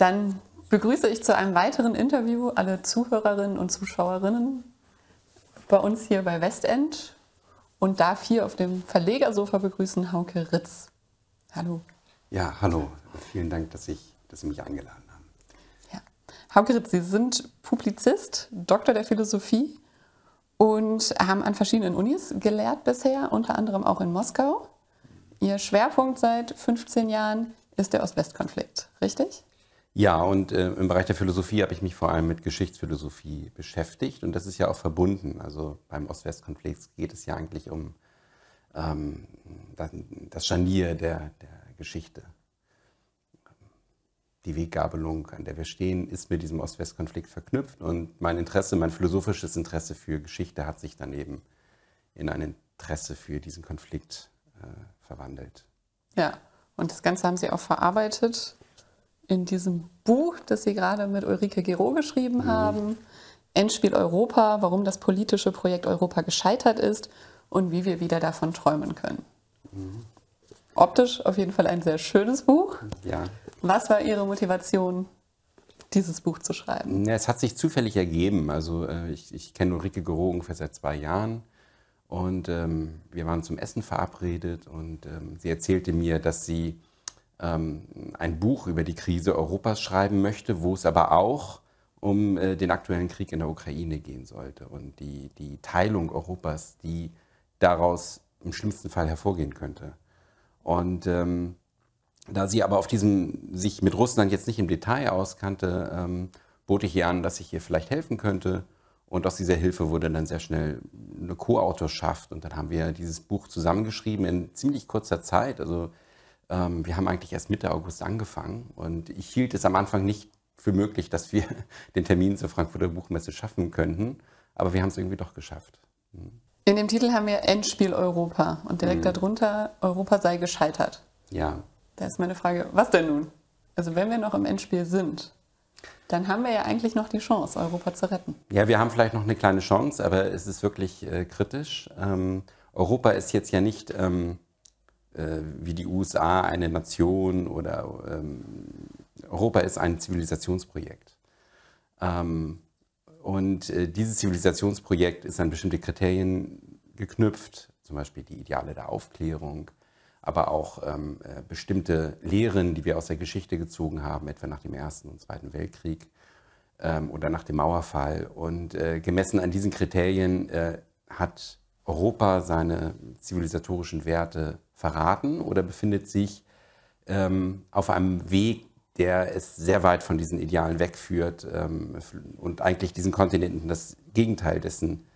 Dann begrüße ich zu einem weiteren Interview alle Zuhörerinnen und Zuschauerinnen bei uns hier bei Westend und darf hier auf dem Verlegersofa begrüßen Hauke Ritz. Hallo. Ja, hallo. Vielen Dank, dass, ich, dass Sie mich eingeladen haben. Ja. Hauke Ritz, Sie sind Publizist, Doktor der Philosophie und haben an verschiedenen Unis gelehrt bisher, unter anderem auch in Moskau. Ihr Schwerpunkt seit 15 Jahren ist der Ost-West-Konflikt, richtig? Ja, und äh, im Bereich der Philosophie habe ich mich vor allem mit Geschichtsphilosophie beschäftigt und das ist ja auch verbunden. Also beim Ost-West-Konflikt geht es ja eigentlich um ähm, das Scharnier der, der Geschichte. Die Weggabelung, an der wir stehen, ist mit diesem Ost-West-Konflikt verknüpft und mein Interesse, mein philosophisches Interesse für Geschichte hat sich dann eben in ein Interesse für diesen Konflikt äh, verwandelt. Ja, und das Ganze haben Sie auch verarbeitet in diesem Buch, das Sie gerade mit Ulrike Gero geschrieben mhm. haben. Endspiel Europa, warum das politische Projekt Europa gescheitert ist und wie wir wieder davon träumen können. Mhm. Optisch auf jeden Fall ein sehr schönes Buch. Ja. Was war Ihre Motivation, dieses Buch zu schreiben? Ja, es hat sich zufällig ergeben. Also äh, ich, ich kenne Ulrike Gero ungefähr seit zwei Jahren und ähm, wir waren zum Essen verabredet und ähm, sie erzählte mir, dass sie ein Buch über die Krise Europas schreiben möchte, wo es aber auch um äh, den aktuellen Krieg in der Ukraine gehen sollte und die, die Teilung Europas, die daraus im schlimmsten Fall hervorgehen könnte. Und ähm, da sie aber auf diesem sich mit Russland jetzt nicht im Detail auskannte, ähm, bot ich ihr an, dass ich ihr vielleicht helfen könnte und aus dieser Hilfe wurde dann sehr schnell eine Co-Autorschaft. Und dann haben wir dieses Buch zusammengeschrieben in ziemlich kurzer Zeit. Also ähm, wir haben eigentlich erst Mitte August angefangen. Und ich hielt es am Anfang nicht für möglich, dass wir den Termin zur Frankfurter Buchmesse schaffen könnten. Aber wir haben es irgendwie doch geschafft. Mhm. In dem Titel haben wir Endspiel Europa und direkt mhm. darunter Europa sei gescheitert. Ja. Da ist meine Frage, was denn nun? Also wenn wir noch im Endspiel sind, dann haben wir ja eigentlich noch die Chance, Europa zu retten. Ja, wir haben vielleicht noch eine kleine Chance, aber es ist wirklich äh, kritisch. Ähm, Europa ist jetzt ja nicht ähm, äh, wie die USA eine Nation oder ähm, Europa ist ein Zivilisationsprojekt. Ähm, und äh, dieses Zivilisationsprojekt ist an bestimmte Kriterien geknüpft, zum Beispiel die Ideale der Aufklärung, aber auch ähm, äh, bestimmte Lehren, die wir aus der Geschichte gezogen haben, etwa nach dem Ersten und Zweiten Weltkrieg ähm, oder nach dem Mauerfall. Und äh, gemessen an diesen Kriterien äh, hat Europa seine zivilisatorischen Werte verraten oder befindet sich ähm, auf einem Weg, der es sehr weit von diesen Idealen wegführt ähm, und eigentlich diesen Kontinenten das Gegenteil dessen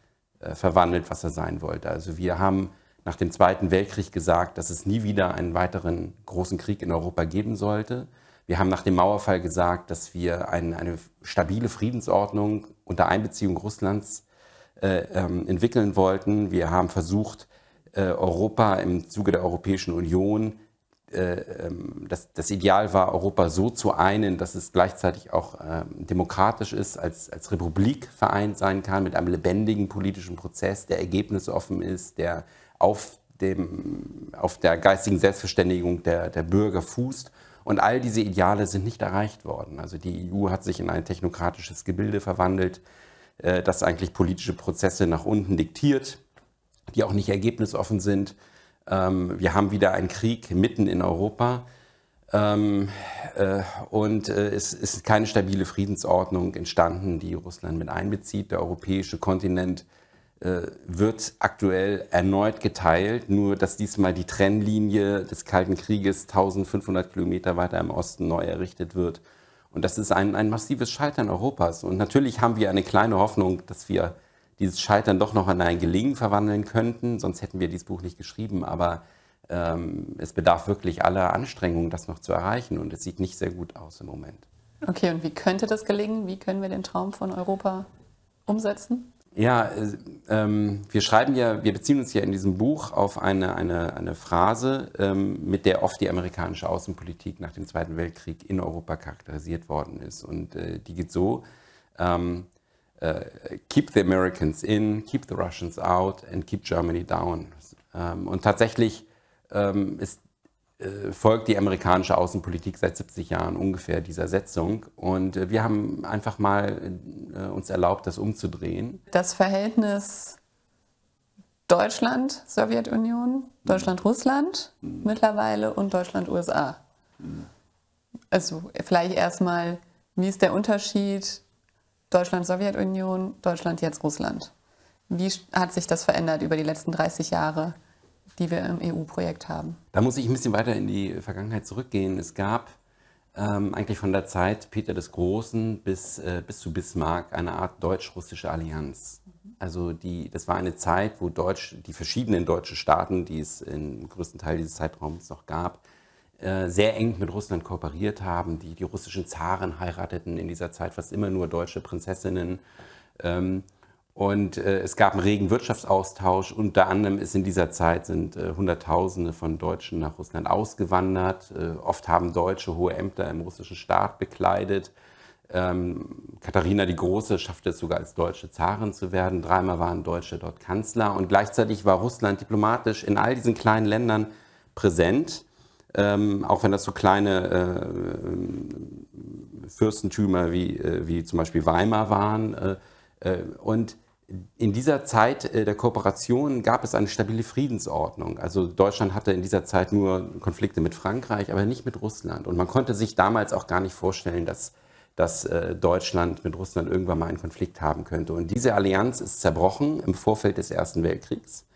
äh, verwandelt, was er sein wollte. Also wir haben nach dem Zweiten Weltkrieg gesagt, dass es nie wieder einen weiteren großen Krieg in Europa geben sollte. Wir haben nach dem Mauerfall gesagt, dass wir ein, eine stabile Friedensordnung unter Einbeziehung Russlands entwickeln wollten. Wir haben versucht, äh, Europa im Zuge der Europäischen Union, äh, ähm, das, das, Ideal war, Europa so zu einen, dass es gleichzeitig auch ähm, demokratisch ist, als, als Republik vereint sein kann, mit einem lebendigen politischen Prozess, der ergebnisoffen ist, der auf, dem, auf der geistigen Selbstverständigung der, der Bürger fußt. Und all diese Ideale sind nicht erreicht worden. Also die EU hat sich in ein technokratisches Gebilde verwandelt, äh, das eigentlich politische Prozesse nach unten diktiert, die auch nicht ergebnisoffen sind. Ähm, wir haben wieder einen Krieg mitten in Europa. Ähm, äh, und äh, es ist keine stabile Friedensordnung entstanden, die Russland mit einbezieht. Der europäische Kontinent wird aktuell erneut geteilt, nur dass diesmal die Trennlinie des Kalten Krieges 1500 Kilometer weiter im Osten neu errichtet wird. Und das ist ein, ein massives Scheitern Europas. Und natürlich haben wir eine kleine Hoffnung, dass wir dieses Scheitern doch noch in ein Gelingen verwandeln könnten, sonst hätten wir dieses Buch nicht geschrieben. Aber ähm, es bedarf wirklich aller Anstrengungen, das noch zu erreichen. Und es sieht nicht sehr gut aus im Moment. Okay, und wie könnte das gelingen? Wie können wir den Traum von Europa umsetzen? Ja, äh, ähm, wir schreiben ja, wir beziehen uns ja in diesem Buch auf eine, eine, eine Phrase, ähm, mit der oft die amerikanische Außenpolitik nach dem Zweiten Weltkrieg in Europa charakterisiert worden ist. Und äh, die geht so, ähm, äh, keep the Americans in, keep the Russians out and keep Germany down. Ähm, und tatsächlich ähm, ist folgt die amerikanische Außenpolitik seit 70 Jahren ungefähr dieser Setzung. Und äh, wir haben einfach mal äh, uns erlaubt, das umzudrehen. Das Verhältnis Deutschland, Sowjetunion, Deutschland-Russland mhm. mittlerweile und Deutschland-USA. Mhm. Also vielleicht erstmal, wie ist der Unterschied Deutschland-Sowjetunion, Deutschland jetzt Russland? Wie hat sich das verändert über die letzten 30 Jahre? Die wir im EU-Projekt haben. Da muss ich ein bisschen weiter in die Vergangenheit zurückgehen. Es gab ähm, eigentlich von der Zeit Peter des Großen bis, äh, bis zu Bismarck eine Art deutsch-russische Allianz. Also die, das war eine Zeit, wo Deutsch, die verschiedenen deutschen Staaten, die es im größten Teil dieses Zeitraums noch gab, äh, sehr eng mit Russland kooperiert haben. Die, die russischen Zaren heirateten in dieser Zeit fast immer nur deutsche Prinzessinnen. Ähm, und äh, es gab einen regen Wirtschaftsaustausch. Unter anderem ist in dieser Zeit sind äh, Hunderttausende von Deutschen nach Russland ausgewandert. Äh, oft haben Deutsche hohe Ämter im russischen Staat bekleidet. Ähm, Katharina die Große schaffte es sogar als deutsche Zarin zu werden. Dreimal waren Deutsche dort Kanzler. Und gleichzeitig war Russland diplomatisch in all diesen kleinen Ländern präsent. Ähm, auch wenn das so kleine äh, Fürstentümer wie, äh, wie zum Beispiel Weimar waren. Äh, und in dieser Zeit äh, der Kooperation gab es eine stabile Friedensordnung. Also Deutschland hatte in dieser Zeit nur Konflikte mit Frankreich, aber nicht mit Russland. Und man konnte sich damals auch gar nicht vorstellen, dass, dass äh, Deutschland mit Russland irgendwann mal einen Konflikt haben könnte. Und diese Allianz ist zerbrochen im Vorfeld des Ersten Weltkriegs.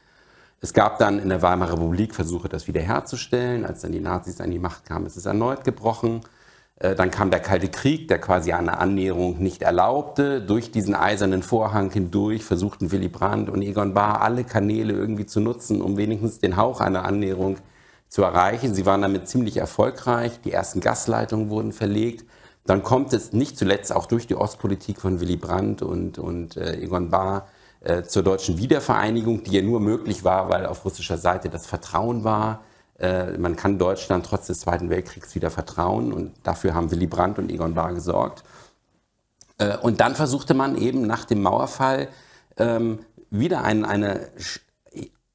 Es gab dann in der Weimarer Republik Versuche, das wiederherzustellen. Als dann die Nazis an die Macht kamen, ist es erneut gebrochen. Äh, dann kam der Kalte Krieg, der quasi eine Annäherung nicht erlaubte. Durch diesen eisernen Vorhang hindurch versuchten Willy Brandt und Egon Bahr alle Kanäle irgendwie zu nutzen, um wenigstens den Hauch einer Annäherung zu erreichen. Sie waren damit ziemlich erfolgreich. Die ersten Gasleitungen wurden verlegt. Dann kommt es nicht zuletzt auch durch die Ostpolitik von Willy Brandt und, und äh, Egon Bahr äh, zur deutschen Wiedervereinigung, die ja nur möglich war, weil auf russischer Seite das Vertrauen war man kann Deutschland trotz des Zweiten Weltkriegs wieder vertrauen und dafür haben Willy Brandt und Egon Bahr gesorgt. Äh, und dann versuchte man eben nach dem Mauerfall ähm, wieder ein, eine,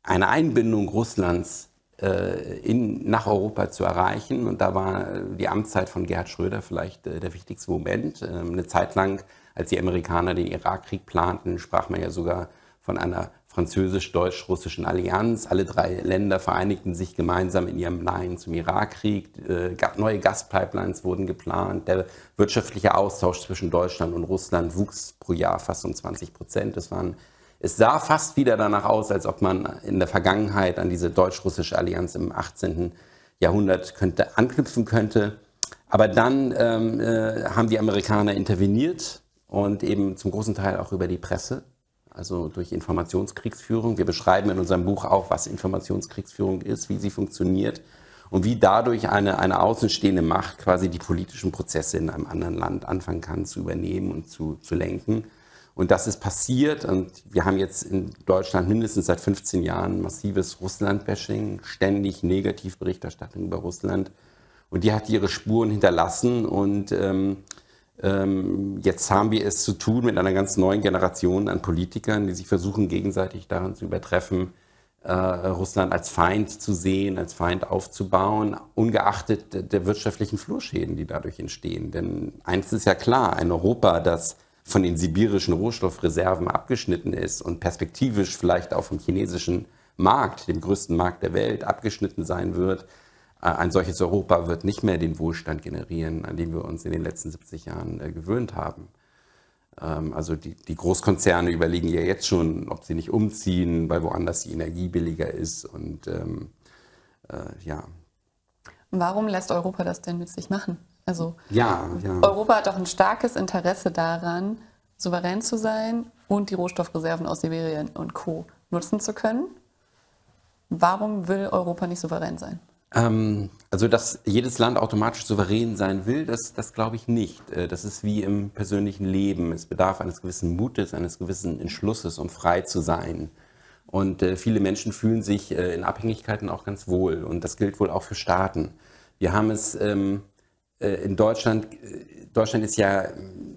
eine Einbindung Russlands äh, in, nach Europa zu erreichen. Und da war die Amtszeit von Gerhard Schröder vielleicht der wichtigste Moment. Ähm, eine Zeit lang, als die Amerikaner den Irakkrieg planten, sprach man ja sogar von einer französisch-deutsch-russischen Allianz. Alle drei Länder vereinigten sich gemeinsam in ihrem Nein zum Irakkrieg. Äh, neue Gaspipelines wurden geplant. Der wirtschaftliche Austausch zwischen Deutschland und Russland wuchs pro Jahr fast um 20 Prozent. Es, waren, es sah fast wieder danach aus, als ob man in der Vergangenheit an diese deutsch-russische Allianz im 18. Jahrhundert könnte, anknüpfen könnte. Aber dann ähm, äh, haben die Amerikaner interveniert und eben zum großen Teil auch über die Presse also durch Informationskriegsführung. Wir beschreiben in unserem Buch auch, was Informationskriegsführung ist, wie sie funktioniert und wie dadurch eine, eine außenstehende Macht quasi die politischen Prozesse in einem anderen Land anfangen kann zu übernehmen und zu, zu lenken. Und das ist passiert und wir haben jetzt in Deutschland mindestens seit 15 Jahren massives Russland-Bashing, ständig Negativberichterstattung über Russland. Und die hat ihre Spuren hinterlassen und ähm, jetzt haben wir es zu tun mit einer ganz neuen Generation an Politikern, die sich versuchen, gegenseitig daran zu übertreffen, äh, Russland als Feind zu sehen, als Feind aufzubauen, ungeachtet der wirtschaftlichen Flurschäden, die dadurch entstehen. Denn eins ist ja klar, ein Europa, das von den sibirischen Rohstoffreserven abgeschnitten ist und perspektivisch vielleicht auch vom chinesischen Markt, dem größten Markt der Welt, abgeschnitten sein wird, ein solches Europa wird nicht mehr den Wohlstand generieren, an den wir uns in den letzten 70 Jahren äh, gewöhnt haben. Ähm, also die, die, Großkonzerne überlegen ja jetzt schon, ob sie nicht umziehen, weil woanders die Energie billiger ist. Und ähm, äh, ja. Warum lässt Europa das denn mit sich machen? Also ja, ja. Europa hat doch ein starkes Interesse daran, souverän zu sein und die Rohstoffreserven aus Sibirien und Co. nutzen zu können. Warum will Europa nicht souverän sein? Ähm, also, dass jedes Land automatisch souverän sein will, das, das glaube ich nicht. Äh, das ist wie im persönlichen Leben. Es bedarf eines gewissen Mutes, eines gewissen Entschlusses, um frei zu sein. Und äh, viele Menschen fühlen sich äh, in Abhängigkeiten auch ganz wohl. Und das gilt wohl auch für Staaten. Wir haben es ähm, äh, in Deutschland, äh, Deutschland ist ja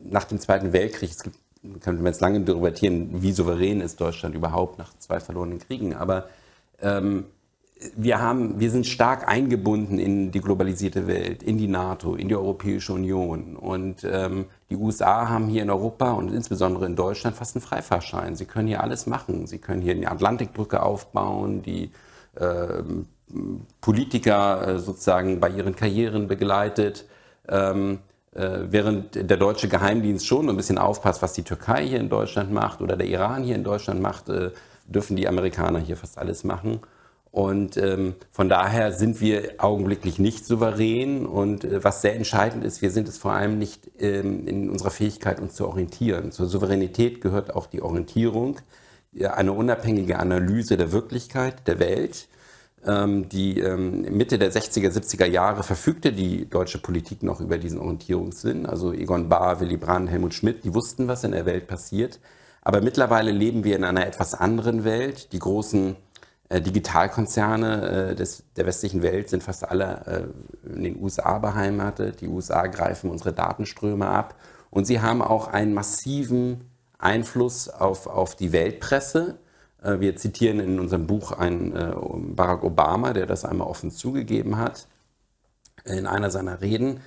nach dem Zweiten Weltkrieg, es gibt, kann man jetzt lange debattieren, wie souverän ist Deutschland überhaupt nach zwei verlorenen Kriegen, aber ähm, wir, haben, wir sind stark eingebunden in die globalisierte Welt, in die NATO, in die Europäische Union. Und ähm, die USA haben hier in Europa und insbesondere in Deutschland fast einen Freifahrschein. Sie können hier alles machen. Sie können hier eine Atlantikbrücke aufbauen, die äh, Politiker äh, sozusagen bei ihren Karrieren begleitet. Ähm, äh, während der deutsche Geheimdienst schon ein bisschen aufpasst, was die Türkei hier in Deutschland macht oder der Iran hier in Deutschland macht, äh, dürfen die Amerikaner hier fast alles machen. Und ähm, von daher sind wir augenblicklich nicht souverän. Und äh, was sehr entscheidend ist, wir sind es vor allem nicht ähm, in unserer Fähigkeit, uns zu orientieren. Zur Souveränität gehört auch die Orientierung, eine unabhängige Analyse der Wirklichkeit, der Welt. Ähm, die ähm, Mitte der 60er, 70er Jahre verfügte die deutsche Politik noch über diesen Orientierungssinn. Also Egon Bahr, Willy Brandt, Helmut Schmidt, die wussten, was in der Welt passiert. Aber mittlerweile leben wir in einer etwas anderen Welt. Die großen Digitalkonzerne äh, des, der westlichen Welt sind fast alle äh, in den USA beheimatet. Die USA greifen unsere Datenströme ab und sie haben auch einen massiven Einfluss auf, auf die Weltpresse. Wir zitieren in unserem Buch einen Barack Obama, der das einmal offen zugegeben hat in einer seiner Reden.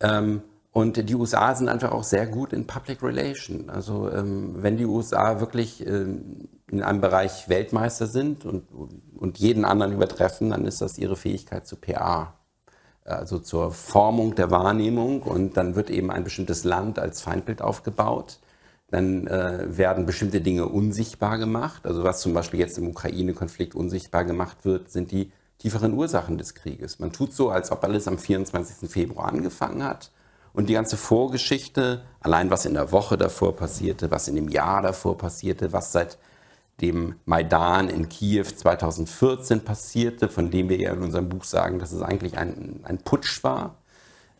Ähm, und die USA sind einfach auch sehr gut in Public Relation. Also ähm, wenn die USA wirklich ähm, in einem Bereich Weltmeister sind und, und jeden anderen übertreffen, dann ist das ihre Fähigkeit zu PA, also zur Formung der Wahrnehmung. Und dann wird eben ein bestimmtes Land als Feindbild aufgebaut. Dann äh, werden bestimmte Dinge unsichtbar gemacht. Also was zum Beispiel jetzt im Ukraine-Konflikt unsichtbar gemacht wird, sind die tieferen Ursachen des Krieges. Man tut so, als ob alles am 24. Februar angefangen hat und die ganze Vorgeschichte, allein was in der Woche davor passierte, was in dem Jahr davor passierte, was seit dem Maidan in Kiew 2014 passierte, von dem wir ja in unserem Buch sagen, dass es eigentlich ein, ein Putsch war.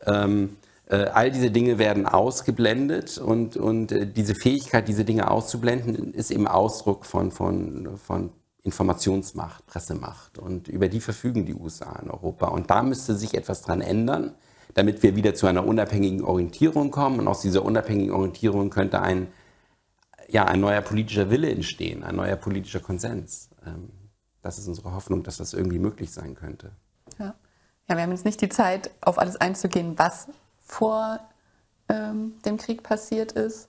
Ähm, äh, all diese Dinge werden ausgeblendet und, und äh, diese Fähigkeit, diese Dinge auszublenden, ist eben Ausdruck von, von, von Informationsmacht, Pressemacht. Und über die verfügen die USA in Europa. Und da müsste sich etwas dran ändern damit wir wieder zu einer unabhängigen Orientierung kommen. Und aus dieser unabhängigen Orientierung könnte ein, ja, ein neuer politischer Wille entstehen, ein neuer politischer Konsens. Ähm, das ist unsere Hoffnung, dass das irgendwie möglich sein könnte. Ja, ja wir haben jetzt nicht die Zeit, auf alles einzugehen, was vor ähm, dem Krieg passiert ist.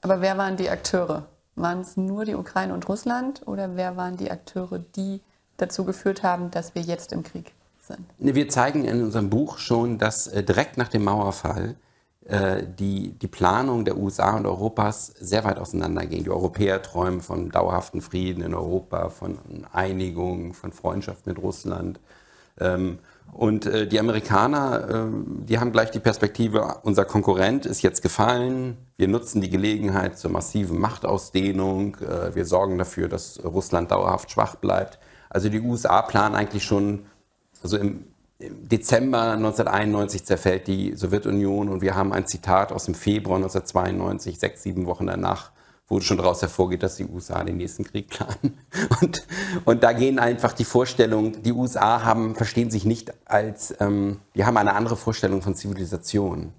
Aber wer waren die Akteure? Waren es nur die Ukraine und Russland oder wer waren die Akteure, die dazu geführt haben, dass wir jetzt im Krieg sind? Wir zeigen in unserem Buch schon, dass äh, direkt nach dem Mauerfall äh, die, die Planung der USA und Europas sehr weit auseinandergehen. Die Europäer träumen von dauerhaften Frieden in Europa, von Einigung, von Freundschaft mit Russland. Ähm, und äh, die Amerikaner, äh, die haben gleich die Perspektive, unser Konkurrent ist jetzt gefallen, wir nutzen die Gelegenheit zur massiven Machtausdehnung, wir sorgen dafür, dass Russland dauerhaft schwach bleibt. Also die USA planen eigentlich schon also im, Dezember 1991 zerfällt die Sowjetunion und wir haben ein Zitat aus dem Februar 1992, sechs, sieben Wochen danach, wo schon daraus hervorgeht, dass die USA den nächsten Krieg planen. Und, und da gehen einfach die Vorstellungen, die USA haben, verstehen sich nicht als, ähm, die haben eine andere Vorstellung von Zivilisation.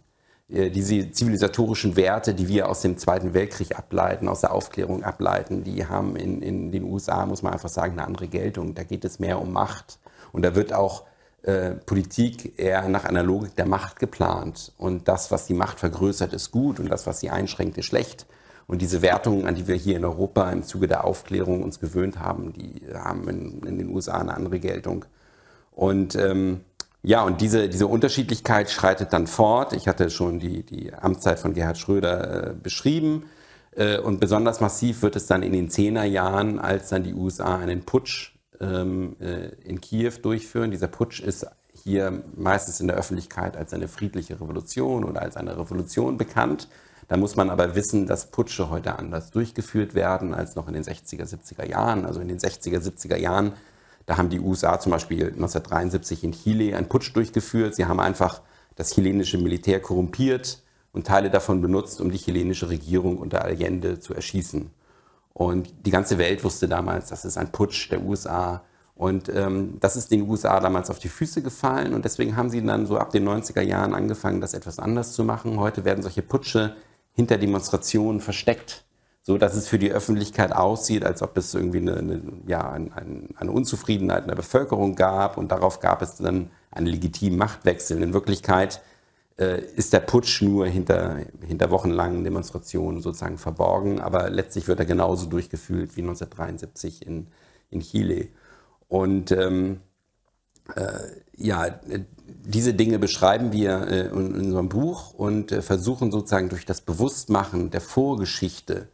Äh, diese zivilisatorischen Werte, die wir aus dem Zweiten Weltkrieg ableiten, aus der Aufklärung ableiten, die haben in, in den USA, muss man einfach sagen, eine andere Geltung. Da geht es mehr um Macht und da wird auch äh, Politik eher nach einer Logik der Macht geplant. Und das, was die Macht vergrößert, ist gut und das, was sie einschränkt, ist schlecht. Und diese Wertungen, an die wir hier in Europa im Zuge der Aufklärung uns gewöhnt haben, die haben in, in den USA eine andere Geltung. Und ähm, ja, und diese, diese Unterschiedlichkeit schreitet dann fort. Ich hatte schon die, die Amtszeit von Gerhard Schröder äh, beschrieben. Äh, und besonders massiv wird es dann in den Zehnerjahren, als dann die USA einen Putsch ähm, äh, in Kiew durchführen. Dieser Putsch ist hier meistens in der Öffentlichkeit als eine friedliche Revolution oder als eine Revolution bekannt. Da muss man aber wissen, dass Putsche heute anders durchgeführt werden als noch in den 60er, 70er Jahren. Also in den 60er, 70er Jahren, da haben die USA zum Beispiel 1973 in Chile einen Putsch durchgeführt. Sie haben einfach das chilenische Militär korrumpiert und Teile davon benutzt, um die chilenische Regierung unter Allende zu erschießen. Und die ganze Welt wusste damals, das ist ein Putsch der USA. Und ähm, das ist den USA damals auf die Füße gefallen. Und deswegen haben sie dann so ab den 90er Jahren angefangen, das etwas anders zu machen. Heute werden solche Putsche hinter Demonstrationen versteckt so dass es für die Öffentlichkeit aussieht, als ob es irgendwie eine, eine ja, eine, eine Unzufriedenheit in der Bevölkerung gab und darauf gab es dann einen legitimen Machtwechsel. In Wirklichkeit ist der Putsch nur hinter, hinter wochenlangen Demonstrationen sozusagen verborgen, aber letztlich wird er genauso durchgeführt wie 1973 in, in Chile. Und ähm, äh, ja, diese Dinge beschreiben wir äh, in, unserem Buch und äh, versuchen sozusagen durch das Bewusstmachen der Vorgeschichte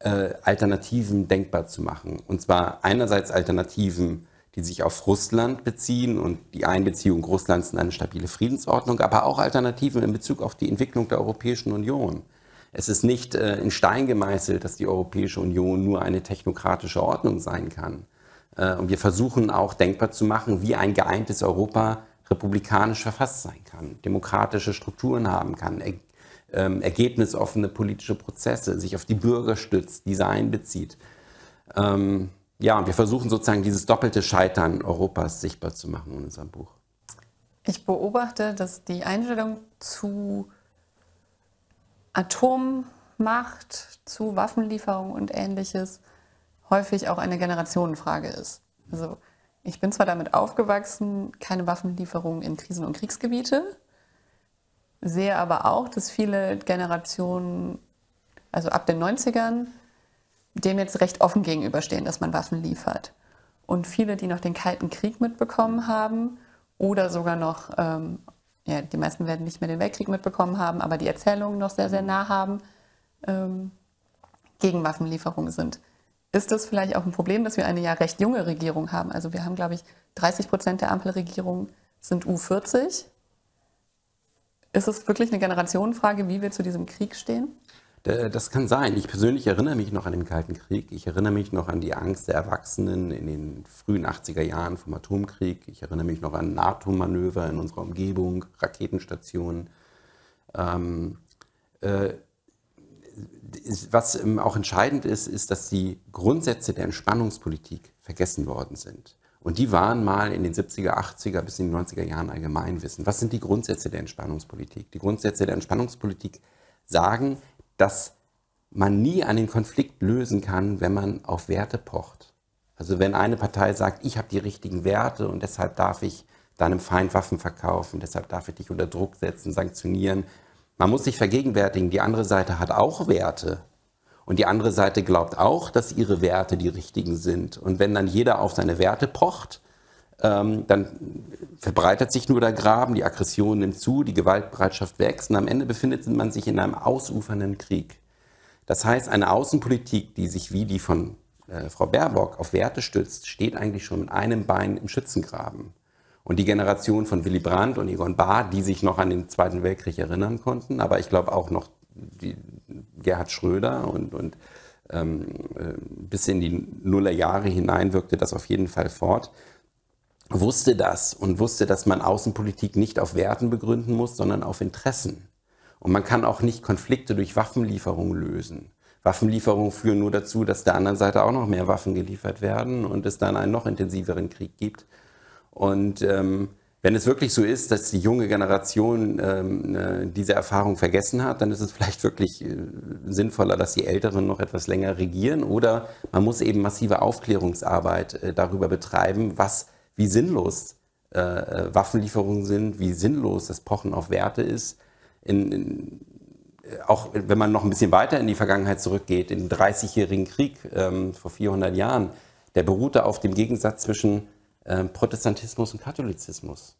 äh, Alternativen denkbar zu machen. Und zwar einerseits Alternativen, die sich auf Russland beziehen und die Einbeziehung Russlands in eine stabile Friedensordnung, aber auch Alternativen in Bezug auf die Entwicklung der Europäischen Union. Es ist nicht äh, in Stein gemeißelt, dass die Europäische Union nur eine technokratische Ordnung sein kann. Äh, und wir versuchen auch denkbar zu machen, wie ein geeintes Europa republikanisch verfasst sein kann, demokratische Strukturen haben kann, er, ähm, ergebnisoffene politische Prozesse, sich auf die Bürger stützt, diese einbezieht. Ähm, ja, und wir versuchen sozusagen dieses doppelte Scheitern Europas sichtbar zu machen in unserem Buch. Ich beobachte, dass die Einstellung zu Atommacht, zu Waffenlieferung und ähnliches häufig auch eine Generationenfrage ist. Also ich bin zwar damit aufgewachsen, keine Waffenlieferungen in Krisen- und Kriegsgebiete, sehe aber auch, dass viele Generationen, also ab den 90ern, dem jetzt recht offen gegenüberstehen, dass man Waffen liefert. Und viele, die noch den Kalten Krieg mitbekommen haben oder sogar noch, ähm, ja, die meisten werden nicht mehr den Weltkrieg mitbekommen haben, aber die Erzählungen noch sehr, sehr nah haben, ähm, gegen Waffenlieferungen sind. Ist das vielleicht auch ein Problem, dass wir eine ja recht junge Regierung haben? Also wir haben, glaube ich, 30 Prozent der Ampelregierung sind U40. Ist es wirklich eine Generationenfrage, wie wir zu diesem Krieg stehen? Das kann sein. Ich persönlich erinnere mich noch an den Kalten Krieg. Ich erinnere mich noch an die Angst der Erwachsenen in den frühen 80er Jahren vom Atomkrieg. Ich erinnere mich noch an NATO-Manöver in unserer Umgebung, Raketenstationen. Ähm, äh, was auch entscheidend ist, ist, dass die Grundsätze der Entspannungspolitik vergessen worden sind. Und die waren mal in den 70er, 80er bis in die 90er Jahren Allgemeinwissen. Was sind die Grundsätze der Entspannungspolitik? Die Grundsätze der Entspannungspolitik sagen, dass man nie einen Konflikt lösen kann, wenn man auf Werte pocht. Also wenn eine Partei sagt, ich habe die richtigen Werte und deshalb darf ich deinem Feind Waffen verkaufen, deshalb darf ich dich unter Druck setzen, sanktionieren, man muss sich vergegenwärtigen, die andere Seite hat auch Werte. Und die andere Seite glaubt auch, dass ihre Werte die richtigen sind. Und wenn dann jeder auf seine Werte pocht, ähm, dann verbreitet sich nur der Graben, die Aggression nimmt zu, die Gewaltbereitschaft wächst und am Ende befindet man sich in einem ausufernden Krieg. Das heißt, eine Außenpolitik, die sich wie die von äh, Frau Baerbock auf Werte stützt, steht eigentlich schon mit einem Bein im Schützengraben. Und die Generation von Willy Brandt und Egon Bahr, die sich noch an den Zweiten Weltkrieg erinnern konnten, aber ich glaube auch noch die, Gerhard Schröder und, und ähm, äh, bis in die Nullerjahre hinein wirkte das auf jeden Fall fort, wusste das und wusste, dass man Außenpolitik nicht auf Werten begründen muss, sondern auf Interessen. Und man kann auch nicht Konflikte durch Waffenlieferungen lösen. Waffenlieferungen führen nur dazu, dass der anderen Seite auch noch mehr Waffen geliefert werden und es dann einen noch intensiveren Krieg gibt. Und ähm, wenn es wirklich so ist, dass die junge Generation ähm, äh, diese Erfahrung vergessen hat, dann ist es vielleicht wirklich äh, sinnvoller, dass die Älteren noch etwas länger regieren. Oder man muss eben massive Aufklärungsarbeit äh, darüber betreiben, was, wie sinnlos äh, äh Waffenlieferungen sind, wie sinnlos das Pochen auf Werte ist. In, in, äh, auch wenn man noch ein bisschen weiter in die Vergangenheit zurückgeht, im Dreißigjährigen Krieg ähm, vor 400 Jahren, der beruhte auf dem Gegensatz zwischen ähm, Protestantismus und Katholizismus.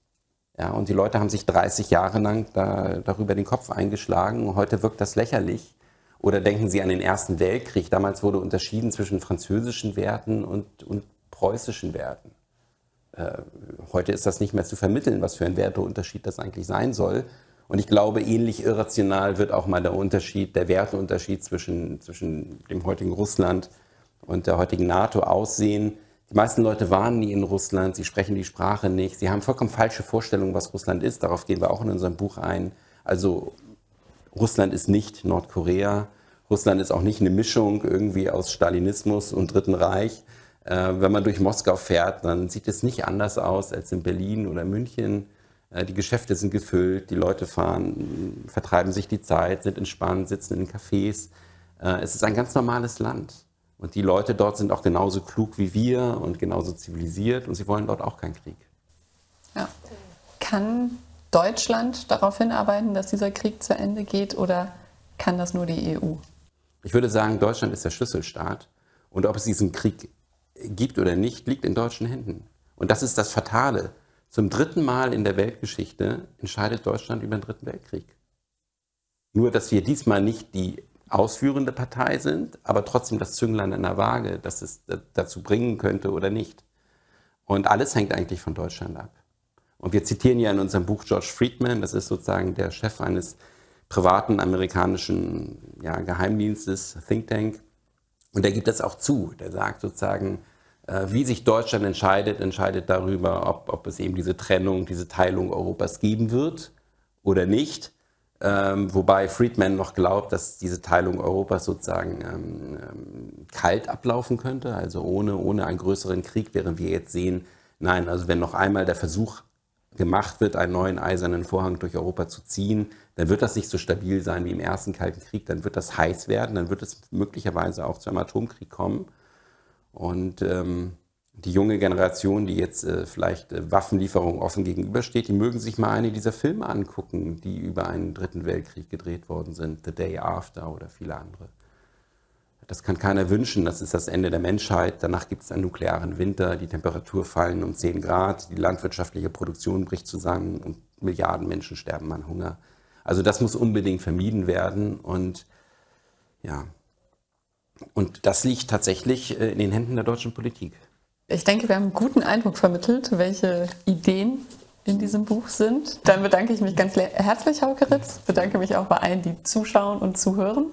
Ja, und die Leute haben sich 30 Jahre lang da, darüber den Kopf eingeschlagen. Heute wirkt das lächerlich. Oder denken Sie an den Ersten Weltkrieg. Damals wurde unterschieden zwischen französischen Werten und, und preußischen Werten. Äh, heute ist das nicht mehr zu vermitteln, was für ein Werteunterschied das eigentlich sein soll. Und ich glaube, ähnlich irrational wird auch mal der Unterschied, der Werteunterschied zwischen, zwischen dem heutigen Russland und der heutigen NATO aussehen. Die meisten Leute waren nie in Russland, sie sprechen die Sprache nicht, sie haben vollkommen falsche Vorstellungen, was Russland ist. Darauf gehen wir auch in unserem Buch ein. Also Russland ist nicht Nordkorea. Russland ist auch nicht eine Mischung irgendwie aus Stalinismus und Dritten Reich. Äh, wenn man durch Moskau fährt, dann sieht es nicht anders aus als in Berlin oder München. Äh, die Geschäfte sind gefüllt, die Leute fahren, vertreiben sich die Zeit, sind entspannt, sitzen in Cafés. Äh, es ist ein ganz normales Land. Und die Leute dort sind auch genauso klug wie wir und genauso zivilisiert und sie wollen dort auch keinen Krieg. Ja. Kann Deutschland darauf hinarbeiten, dass dieser Krieg zu Ende geht oder kann das nur die EU? Ich würde sagen, Deutschland ist der Schlüsselstaat und ob es diesen Krieg gibt oder nicht, liegt in deutschen Händen. Und das ist das Fatale. Zum dritten Mal in der Weltgeschichte entscheidet Deutschland über den Dritten Weltkrieg. Nur, dass wir diesmal nicht die ausführende Partei sind, aber trotzdem das Zünglein in der Waage, dass es dazu bringen könnte oder nicht. Und alles hängt eigentlich von Deutschland ab. Und wir zitieren ja in unserem Buch George Friedman, das ist sozusagen der Chef eines privaten amerikanischen ja, Geheimdienstes, Think Tank. Und der gibt das auch zu. Der sagt sozusagen, äh, wie sich Deutschland entscheidet, entscheidet darüber, ob, ob es eben diese Trennung, diese Teilung Europas geben wird oder nicht. Ähm, wobei Friedman noch glaubt, dass diese Teilung Europas sozusagen ähm, ähm, kalt ablaufen könnte, also ohne, ohne einen größeren Krieg, während wir jetzt sehen, nein, also wenn noch einmal der Versuch gemacht wird, einen neuen eisernen Vorhang durch Europa zu ziehen, dann wird das nicht so stabil sein wie im ersten Kalten Krieg, dann wird das heiß werden, dann wird es möglicherweise auch zu einem Atomkrieg kommen. Und ähm, die junge Generation, die jetzt äh, vielleicht äh, Waffenlieferungen offen gegenübersteht, die mögen sich mal eine dieser Filme angucken, die über einen dritten Weltkrieg gedreht worden sind, The Day After oder viele andere. Das kann keiner wünschen, das ist das Ende der Menschheit. Danach gibt es einen nuklearen Winter, die Temperatur fallen um 10 Grad, die landwirtschaftliche Produktion bricht zusammen und Milliarden Menschen sterben an Hunger. Also das muss unbedingt vermieden werden und ja, und das liegt tatsächlich äh, in den Händen der deutschen Politik. Ich denke, wir haben einen guten Eindruck vermittelt, welche Ideen in diesem Buch sind. Dann bedanke ich mich ganz herzlich, Hauke Ritz. Bedanke mich auch bei allen, die zuschauen und zuhören.